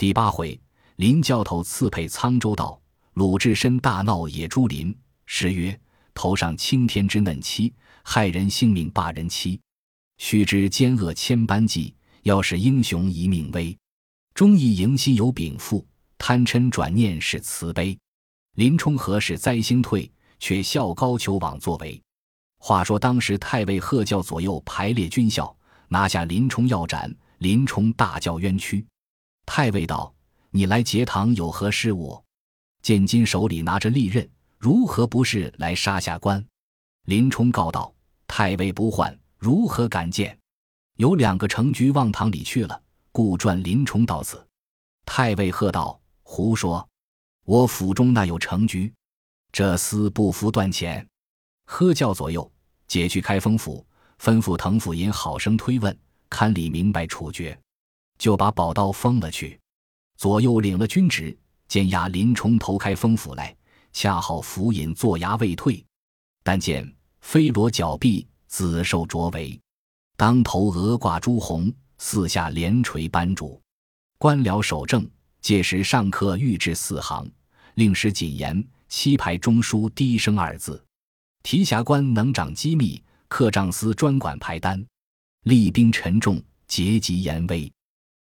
第八回，林教头刺配沧州道，鲁智深大闹野猪林。诗曰：“头上青天之嫩妻，害人性命罢人妻。须知奸恶千般计，要使英雄一命危。忠义迎心有禀赋，贪嗔转念是慈悲。林冲何时灾星退？却笑高俅枉作为。”话说当时太尉贺教左右排列军校，拿下林冲要斩。林冲大叫冤屈。太尉道：“你来节堂有何事务？”见金手里拿着利刃，如何不是来杀下官？林冲告道：“太尉不换，如何敢见？有两个城局往堂里去了，故传林冲到此。”太尉喝道：“胡说！我府中那有城局？这厮不服断钱！”喝叫左右解去开封府，吩咐滕府尹好生推问，堪理明白处决。就把宝刀封了去，左右领了军职，监押林冲投开封府来，恰好府尹坐衙未退，但见飞罗脚壁，紫绶着围，当头额挂朱红，四下连垂斑竹，官僚守正。届时上刻御制四行，令师谨言，七排中书低声二字。提辖官能掌机密，客账司专管排单，厉兵沉重，节级严威。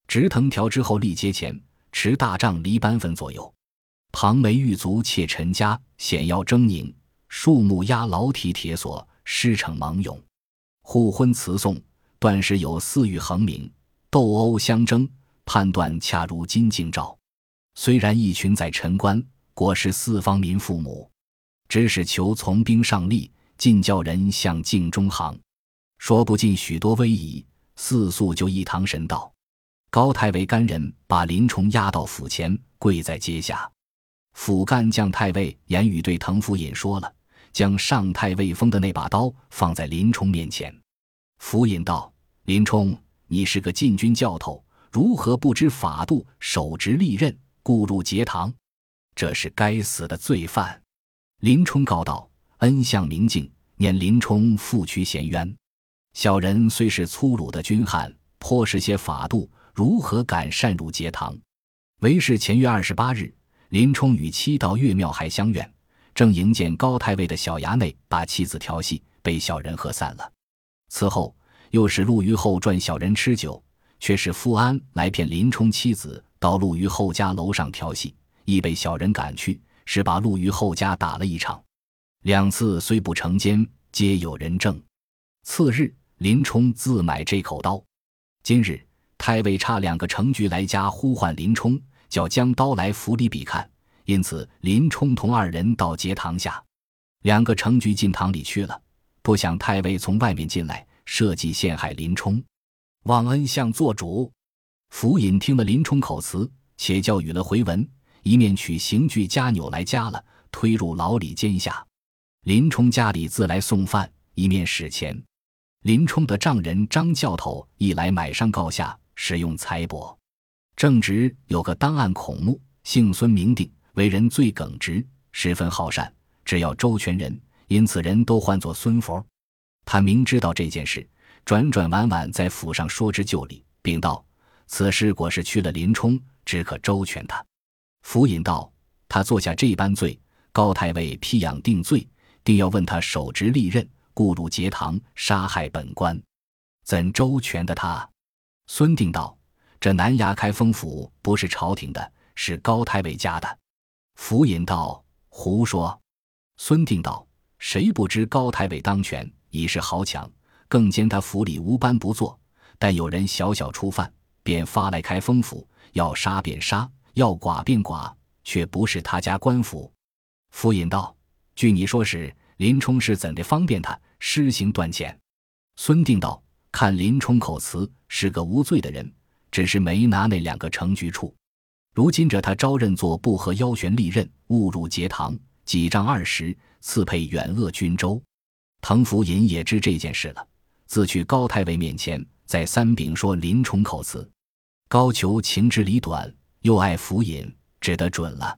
直藤条之后立阶前，持大杖离班分左右，庞眉玉足且陈家，险要狰狞，树木压牢体铁锁，师逞芒勇，互婚词颂，断时有四欲横鸣，斗殴相争，判断恰如金镜照。虽然一群在陈官，国是四方民父母，只使求从兵上吏，尽教人向镜中行，说不尽许多威仪，四宿就一堂神道。高太尉干人把林冲押到府前，跪在阶下。府干将太尉言语对滕府尹说了，将上太尉封的那把刀放在林冲面前。府尹道：“林冲，你是个禁军教头，如何不知法度，手执利刃，故入节堂？这是该死的罪犯。”林冲告道：“恩相明镜，念林冲负屈衔冤。小人虽是粗鲁的军汉，颇识些法度。”如何敢擅入节堂？为是前月二十八日，林冲与妻到岳庙还相怨，正迎见高太尉的小衙内把妻子调戏，被小人喝散了。此后又是陆虞后赚小人吃酒，却是富安来骗林冲妻子到陆虞后家楼上调戏，亦被小人赶去，是把陆虞后家打了一场。两次虽不成奸，皆有人证。次日，林冲自买这口刀。今日。太尉差两个程局来家呼唤林冲，叫将刀来府里比看。因此，林冲同二人到节堂下，两个程局进堂里去了。不想太尉从外面进来，设计陷害林冲，望恩相做主。府尹听了林冲口词，且叫与了回文，一面取刑具加纽来加了，推入牢里监下。林冲家里自来送饭，一面使钱。林冲的丈人张教头一来买上告下。使用财帛，正直有个当案孔目，姓孙名定，为人最耿直，十分好善，只要周全人，因此人都唤作孙佛。他明知道这件事，转转弯弯在府上说之就理，并道：“此事果是去了林冲，只可周全他。”府尹道：“他做下这般罪，高太尉批养定罪，定要问他手执利刃，故入节堂杀害本官，怎周全的他？”孙定道：“这南衙开封府不是朝廷的，是高太尉家的。”府尹道：“胡说！”孙定道：“谁不知高太尉当权，已是豪强，更兼他府里无班不做。但有人小小触犯，便发来开封府，要杀便杀，要剐便剐，却不是他家官府。”府尹道：“据你说是林冲是怎的方便他施行断钱？”孙定道。看林冲口词是个无罪的人，只是没拿那两个程局处。如今着他招认作不合腰悬利刃，误入节堂，几丈二十，赐配远恶军州。滕福尹也知这件事了，自去高太尉面前，再三禀说林冲口词。高俅情之理短，又爱福尹，只得准了。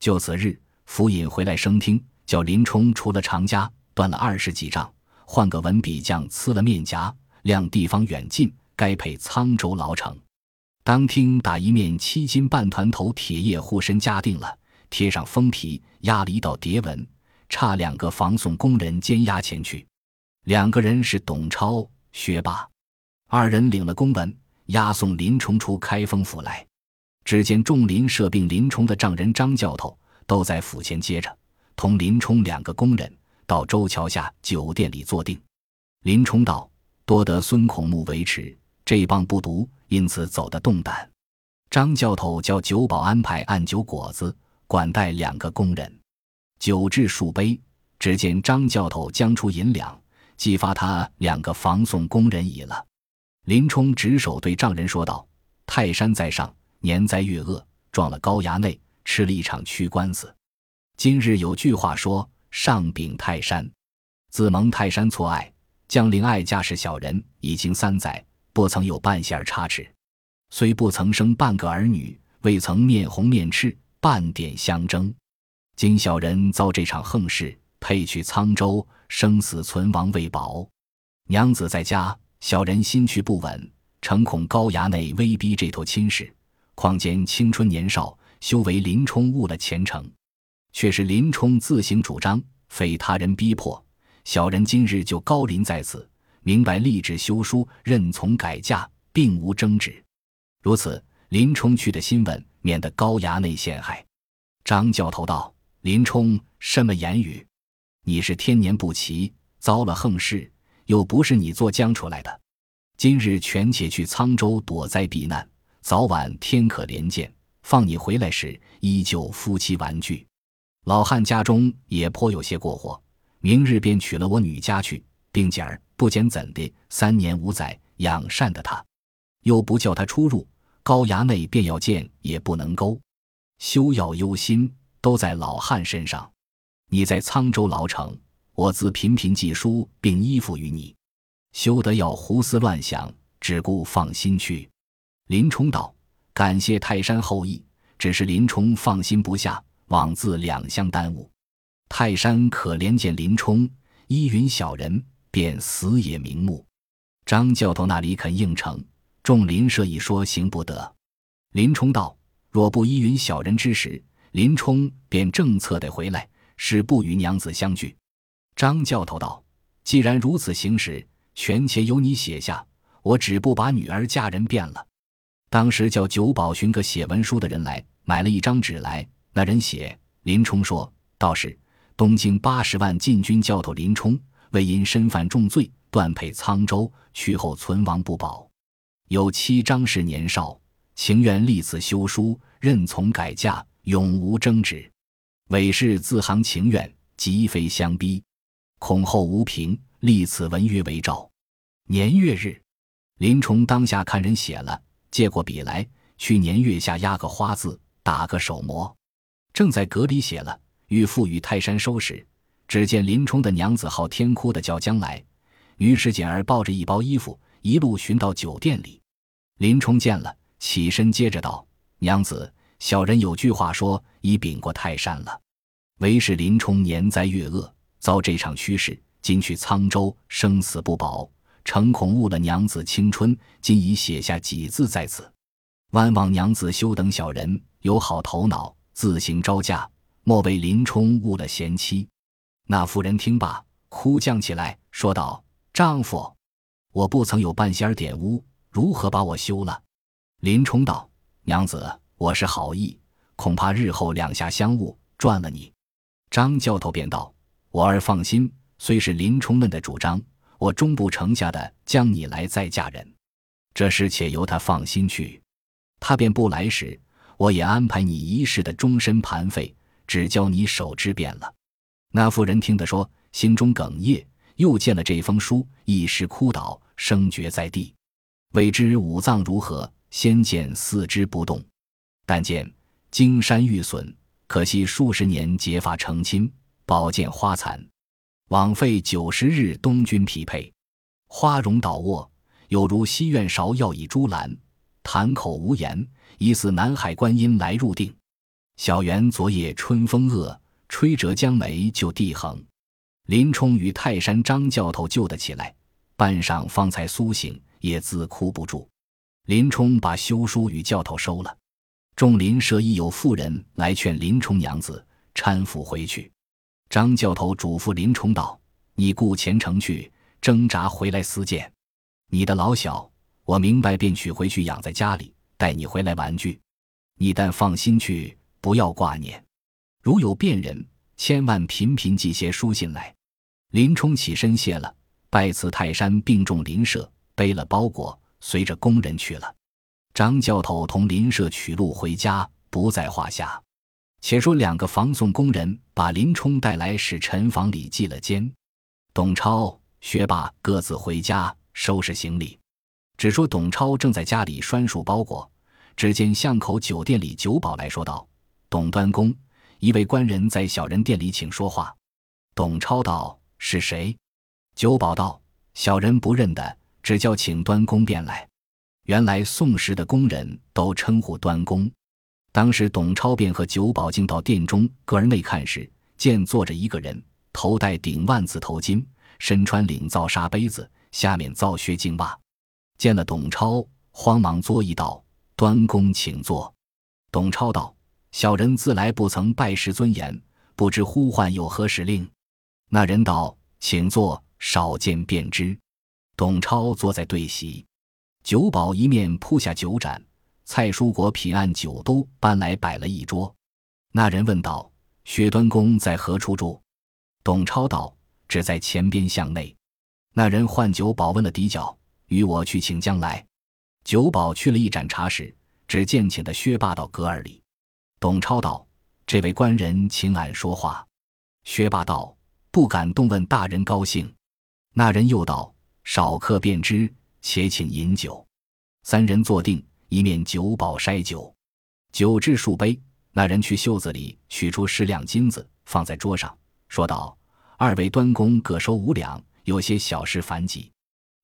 就此日，福尹回来升听，叫林冲除了长家，断了二十几丈，换个文笔匠刺了面颊。量地方远近，该配沧州牢城。当厅打一面七斤半团头铁叶护身加定了，贴上封皮，压了一道叠纹，差两个防送工人监押前去。两个人是董超、薛霸，二人领了公文，押送林冲出开封府来。只见众林舍并林冲的丈人张教头都在府前接着，同林冲两个工人到周桥下酒店里坐定。林冲道：“多得孙孔目维持，这帮不毒，因此走得动弹。”张教头叫酒保安排按酒果子，管带两个工人。酒至数杯，只见张教头将出银两。激发他两个防送工人已了。林冲执手对丈人说道：“泰山在上，年灾月恶，撞了高衙内，吃了一场屈官司。今日有句话说：上禀泰山，自蒙泰山错爱，将令爱家是小人，已经三载，不曾有半线差池，虽不曾生半个儿女，未曾面红面赤，半点相争。今小人遭这场横事。”配去沧州，生死存亡未保。娘子在家，小人心绪不稳，诚恐高衙内威逼这头亲事。况见青春年少，修为林冲误了前程，却是林冲自行主张，非他人逼迫。小人今日就高临在此，明白立志修书，认从改嫁，并无争执。如此，林冲去的新闻，免得高衙内陷害。张教头道：“林冲什么言语？”你是天年不齐，遭了横事，又不是你做僵出来的。今日权且去沧州躲灾避难，早晚天可怜见。放你回来时，依旧夫妻玩具。老汉家中也颇有些过活，明日便娶了我女家去，并且儿不减怎的，三年五载养善的他，又不叫他出入高衙内，便要见也不能勾。休要忧心，都在老汉身上。你在沧州牢城，我自频频寄书并依附于你，休得要胡思乱想，只顾放心去。林冲道：“感谢泰山厚意，只是林冲放心不下，枉自两相耽误。泰山可怜见林冲，依允小人，便死也瞑目。”张教头那里肯应承，众林舍一说行不得。林冲道：“若不依允小人之时，林冲便正策得回来。”是不与娘子相聚。张教头道：“既然如此行事，权且由你写下，我只不把女儿嫁人便了。”当时叫九保寻个写文书的人来，买了一张纸来。那人写：“林冲说，道是东京八十万禁军教头林冲，为因身犯重罪，断配沧州，去后存亡不保。有妻张氏年少，情愿立此休书，任从改嫁，永无争执。”韦氏自行情愿，即非相逼，恐后无凭，立此文约为诏。年月日，林冲当下看人写了，借过笔来，去年月下压个花字，打个手模，正在阁里写了，欲赴与泰山收拾。只见林冲的娘子号天哭的叫将来，于是简儿抱着一包衣服，一路寻到酒店里。林冲见了，起身接着道：“娘子。”小人有句话说，已禀过泰山了。为是林冲年灾月恶，遭这场趋势，今去沧州，生死不保，诚恐误了娘子青春。今已写下几字在此，万望娘子休等小人，有好头脑，自行招架，莫为林冲误了贤妻。那妇人听罢，哭将起来，说道：“丈夫，我不曾有半仙儿点污，如何把我休了？”林冲道：“娘子。”我是好意，恐怕日后两下相误，赚了你。张教头便道：“我儿放心，虽是林冲们的主张，我终不成下的将你来再嫁人。这事且由他放心去。他便不来时，我也安排你一世的终身盘费，只教你守之便了。”那妇人听得说，心中哽咽，又见了这封书，一时哭倒，声绝在地。未知五脏如何？先见四肢不动。但见金山玉损，可惜数十年结发成亲，宝剑花残，枉费九十日东君匹配。花容倒卧，有如西院芍药倚朱栏，谈口无言，疑似南海观音来入定。小园昨夜春风恶，吹折江梅就地横。林冲与泰山张教头救得起来，半晌方才苏醒，也自哭不住。林冲把休书与教头收了。众邻舍已有妇人来劝林冲娘子搀扶回去。张教头嘱咐林冲道：“你顾前程去，挣扎回来私见。你的老小，我明白便取回去养在家里，待你回来玩具。你但放心去，不要挂念。如有便人，千万频频寄些书信来。”林冲起身谢了，拜辞泰山，并众林舍，背了包裹，随着工人去了。张教头同林舍取路回家，不在话下。且说两个防送工人把林冲带来，使陈房里系了监。董超、薛霸各自回家收拾行李。只说董超正在家里拴束包裹，只见巷口酒店里酒保来说道：“董端公，一位官人在小人店里请说话。”董超道：“是谁？”九保道：“小人不认得，只叫请端公便来。”原来宋时的工人都称呼端公。当时董超便和九保进到店中，隔儿内看时，见坐着一个人，头戴顶万字头巾，身穿领皂纱杯子，下面皂靴净袜。见了董超，慌忙作揖道：“端公请坐。”董超道：“小人自来不曾拜师尊严，不知呼唤有何使令？”那人道：“请坐，少见便知。”董超坐在对席。酒保一面铺下酒盏，蔡叔国品案酒都搬来摆了一桌。那人问道：“薛端公在何处住？”董超道：“只在前边巷内。”那人唤酒保问了底角，与我去请将来。酒保去了一盏茶时，只见请的薛霸到阁儿里。董超道：“这位官人请俺说话。”薛霸道：“不敢动问大人高兴。”那人又道：“少客便知。”且请饮酒，三人坐定，一面酒保筛酒，酒至数杯。那人去袖子里取出十两金子，放在桌上，说道：“二位端公各收五两，有些小事烦急。”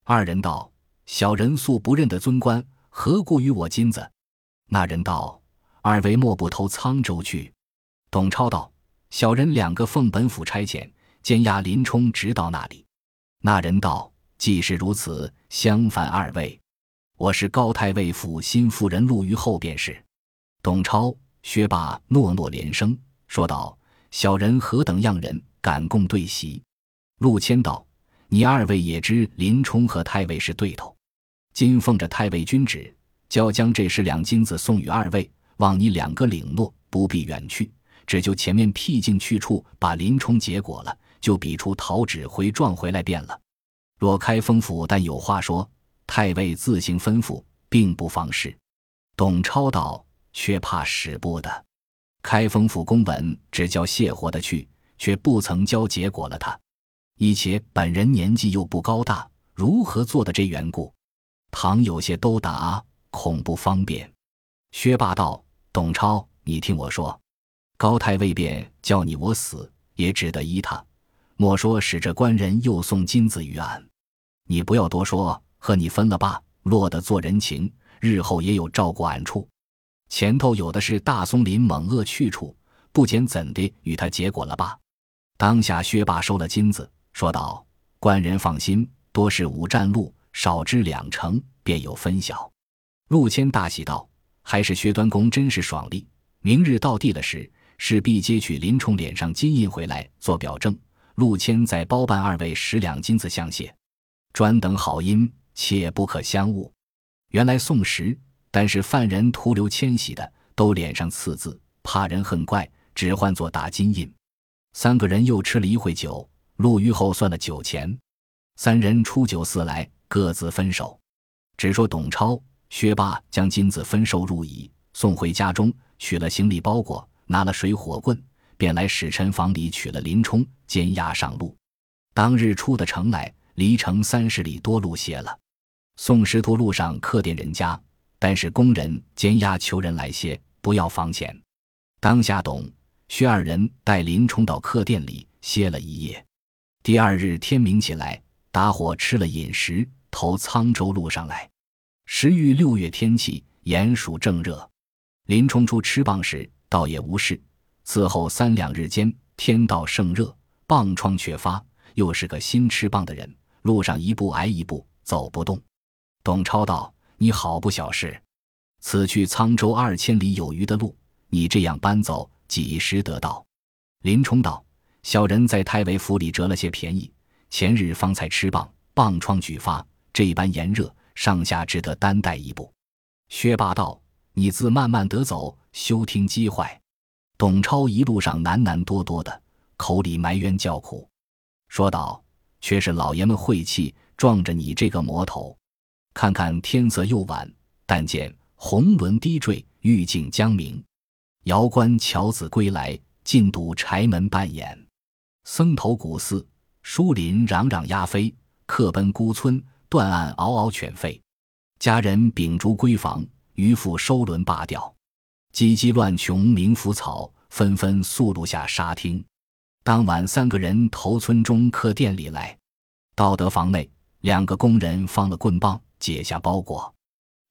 二人道：“小人素不认得尊官，何故与我金子？”那人道：“二位莫不投沧州去？”董超道：“小人两个奉本府差遣，监押林冲，直到那里。”那人道。既是如此，相反二位，我是高太尉府新夫人陆虞后便是。董超、薛霸诺诺连声说道：“小人何等样人，敢共对席？”陆谦道：“你二位也知，林冲和太尉是对头。今奉着太尉君旨，交将这十两金子送与二位，望你两个领诺，不必远去，只就前面僻静去处，把林冲结果了，就比出讨指挥状回来便了。”若开封府但有话说，太尉自行吩咐，并不妨事。董超道：“却怕使不得。开封府公文只交谢活的去，却不曾交结果了。他一且本人年纪又不高大，如何做的这缘故？倘有些都答，恐不方便。”薛霸道：“董超，你听我说，高太尉便叫你我死，也只得依他。莫说使这官人又送金子于俺。”你不要多说，和你分了吧，落得做人情，日后也有照顾俺处。前头有的是大松林猛恶去处，不减怎的与他结果了吧？当下薛霸收了金子，说道：“官人放心，多是五战路，少之两成，便有分晓。”陆谦大喜道：“还是薛端公真是爽利！明日到地了时，势必接取林冲脸上金印回来做表证。陆谦再包办二位十两金子相谢。”专等好音，切不可相误。原来宋时，但是犯人徒留迁徙的，都脸上刺字，怕人恨怪，只换作打金印。三个人又吃了一会酒，陆虞后算了酒钱。三人出酒肆来，各自分手。只说董超、薛霸将金子分收入椅，送回家中，取了行李包裹，拿了水火棍，便来使臣房里取了林冲，监押上路。当日出的城来。离城三十里多路歇了，宋师徒路上客店人家，但是工人监押求人来歇，不要房钱。当下董、薛二人带林冲到客店里歇了一夜。第二日天明起来，打伙吃了饮食，投沧州路上来。时遇六月天气，炎暑正热。林冲出吃棒时，倒也无事。此后三两日间，天道盛热，棒疮却发，又是个新吃棒的人。路上一步挨一步，走不动。董超道：“你好不小事！此去沧州二千里有余的路，你这样搬走，几时得到？”林冲道：“小人在太尉府里折了些便宜，前日方才吃棒，棒疮举发，这般炎热，上下只得担待一步。”薛霸道：“你自慢慢得走，休听机坏。”董超一路上喃喃多多的，口里埋怨叫苦，说道：“却是老爷们晦气，撞着你这个魔头。看看天色又晚，但见红轮低坠，玉镜将明。遥观樵子归来，尽睹柴门半掩。僧头古寺，书林攘攘鸦飞，客奔孤村，断案嗷嗷犬吠。家人秉烛闺房，渔父收轮罢钓。”唧唧乱穷鸣腐草，纷纷宿路下沙汀。当晚，三个人投村中客店里来，到得房内，两个工人放了棍棒，解下包裹。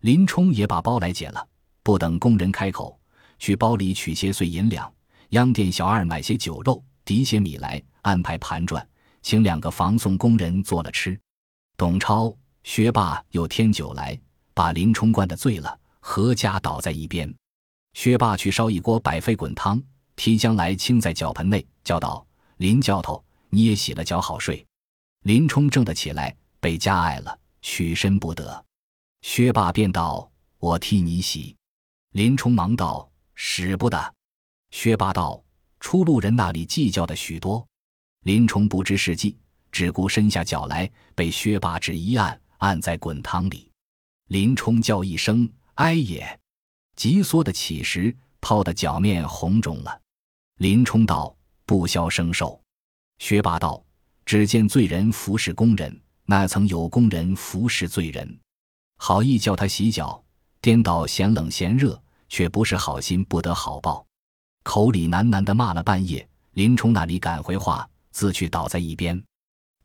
林冲也把包来解了，不等工人开口，去包里取些碎银两，央店小二买些酒肉，提些米来，安排盘转，请两个房送工人做了吃。董超、薛霸又添酒来，把林冲灌得醉了，合家倒在一边。薛霸去烧一锅百沸滚汤，提将来倾在脚盆内，叫道：“林教头，你也洗了脚好睡。”林冲怔得起来，被加碍了，屈身不得。薛霸便道：“我替你洗。”林冲忙道：“使不得。”薛霸道：“出路人那里计较的许多。”林冲不知是计，只顾伸下脚来，被薛霸只一按，按在滚汤里。林冲叫一声：“哎也！”急缩的起时，泡的脚面红肿了。林冲道：“不消生受。”薛霸道：“只见罪人服侍工人，那曾有工人服侍罪人？好意叫他洗脚，颠倒嫌冷嫌热，却不是好心，不得好报。”口里喃喃的骂了半夜。林冲那里敢回话，自去倒在一边。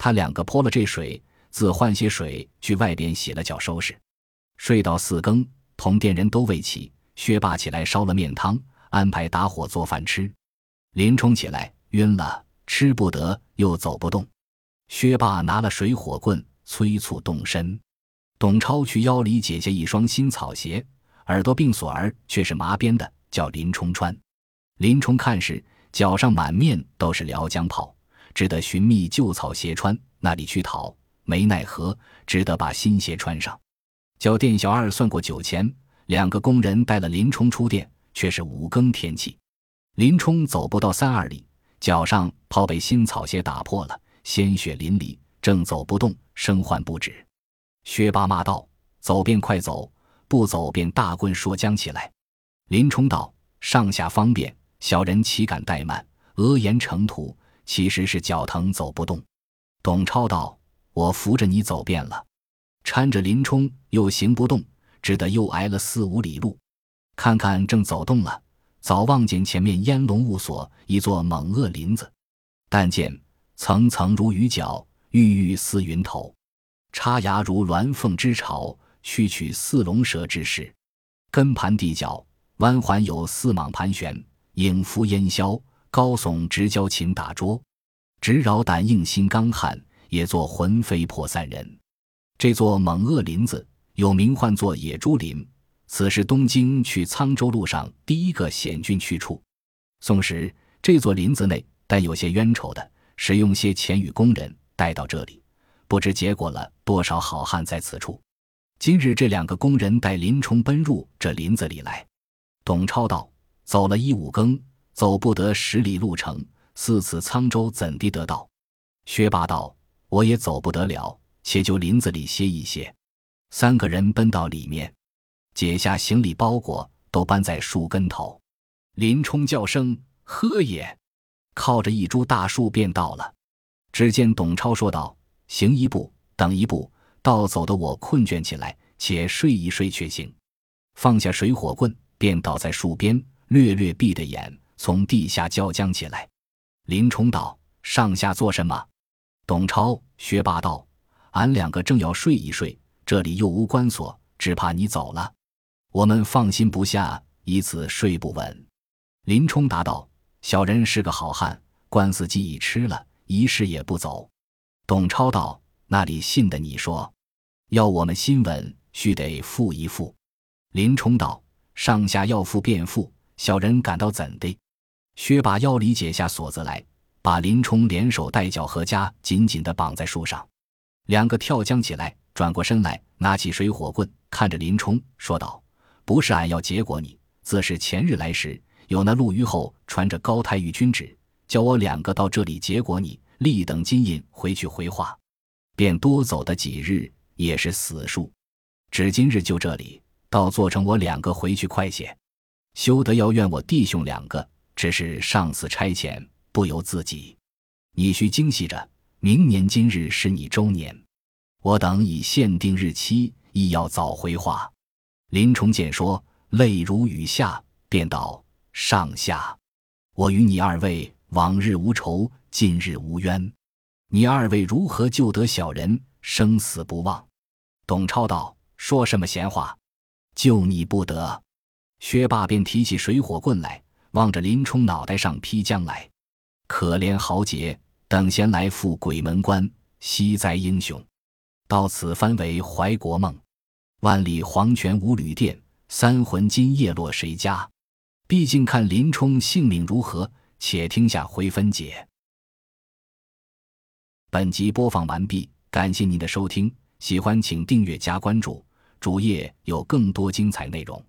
他两个泼了这水，自换些水去外边洗了脚，收拾。睡到四更，同店人都未起。薛霸起来烧了面汤，安排打火做饭吃。林冲起来晕了，吃不得，又走不动。薛霸拿了水火棍，催促动身。董超去腰里解下一双新草鞋，耳朵并锁儿却是麻边的，叫林冲穿。林冲看时，脚上满面都是辽江泡，只得寻觅旧草鞋穿，那里去讨，没奈何，只得把新鞋穿上。叫店小二算过酒钱。两个工人带了林冲出店，却是五更天气。林冲走不到三二里，脚上泡被新草鞋打破了，鲜血淋漓，正走不动，生唤不止。薛霸骂道：“走便快走，不走便大棍说将起来。”林冲道：“上下方便，小人岂敢怠慢？额言成途，其实是脚疼走不动。”董超道：“我扶着你走遍了。”搀着林冲又行不动。只得又挨了四五里路，看看正走动了，早望见前面烟笼雾锁，一座猛恶林子。但见层层如雨脚，郁郁似云头，插牙如鸾凤之巢，曲曲似龙蛇之势。根盘地角，弯环有四蟒盘旋，影伏烟消，高耸直交琴打桌，直饶胆硬心刚悍，也作魂飞魄散人。这座猛恶林子。有名唤作野猪林，此是东京去沧州路上第一个险峻去处。宋时这座林子内，但有些冤仇的，使用些钱与工人带到这里，不知结果了多少好汉在此处。今日这两个工人带林冲奔入这林子里来。董超道：“走了一五更，走不得十里路程，似此沧州怎地得到？”薛霸道：“我也走不得了，且就林子里歇一歇。”三个人奔到里面，解下行李包裹，都搬在树根头。林冲叫声“喝也”，靠着一株大树便到了。只见董超说道：“行一步，等一步，到走的我困倦起来，且睡一睡却行。”放下水火棍，便倒在树边，略略闭着眼，从地下叫将起来。林冲道：“上下做什么？”董超、薛霸道：“俺两个正要睡一睡。”这里又无关锁，只怕你走了，我们放心不下，以此睡不稳。林冲答道：“小人是个好汉，官司既已吃了，一事也不走。”董超道：“那里信得你说？要我们心稳，须得付一付。林冲道：“上下要付便付，小人感到怎的？”薛把腰里解下锁子来，把林冲连手带脚合家紧紧地绑在树上。两个跳江起来，转过身来，拿起水火棍，看着林冲说道：“不是俺要结果你，自是前日来时，有那陆虞后传着高太尉军旨，叫我两个到这里结果你，立等金印回去回话。便多走的几日，也是死数。只今日就这里，倒做成我两个回去快些。休得要怨我弟兄两个，只是上司差遣，不由自己。你须精细着，明年今日是你周年，我等已限定日期，亦要早回话。林冲见说，泪如雨下，便道：“上下，我与你二位往日无仇，近日无冤。”你二位如何救得小人，生死不忘？董超道：“说什么闲话？救你不得。”薛霸便提起水火棍来，望着林冲脑袋上劈将来。可怜豪杰，等闲来赴鬼门关，惜哉英雄！到此番为怀国梦。万里黄泉无旅店，三魂今夜落谁家？毕竟看林冲性命如何，且听下回分解。本集播放完毕，感谢您的收听，喜欢请订阅加关注，主页有更多精彩内容。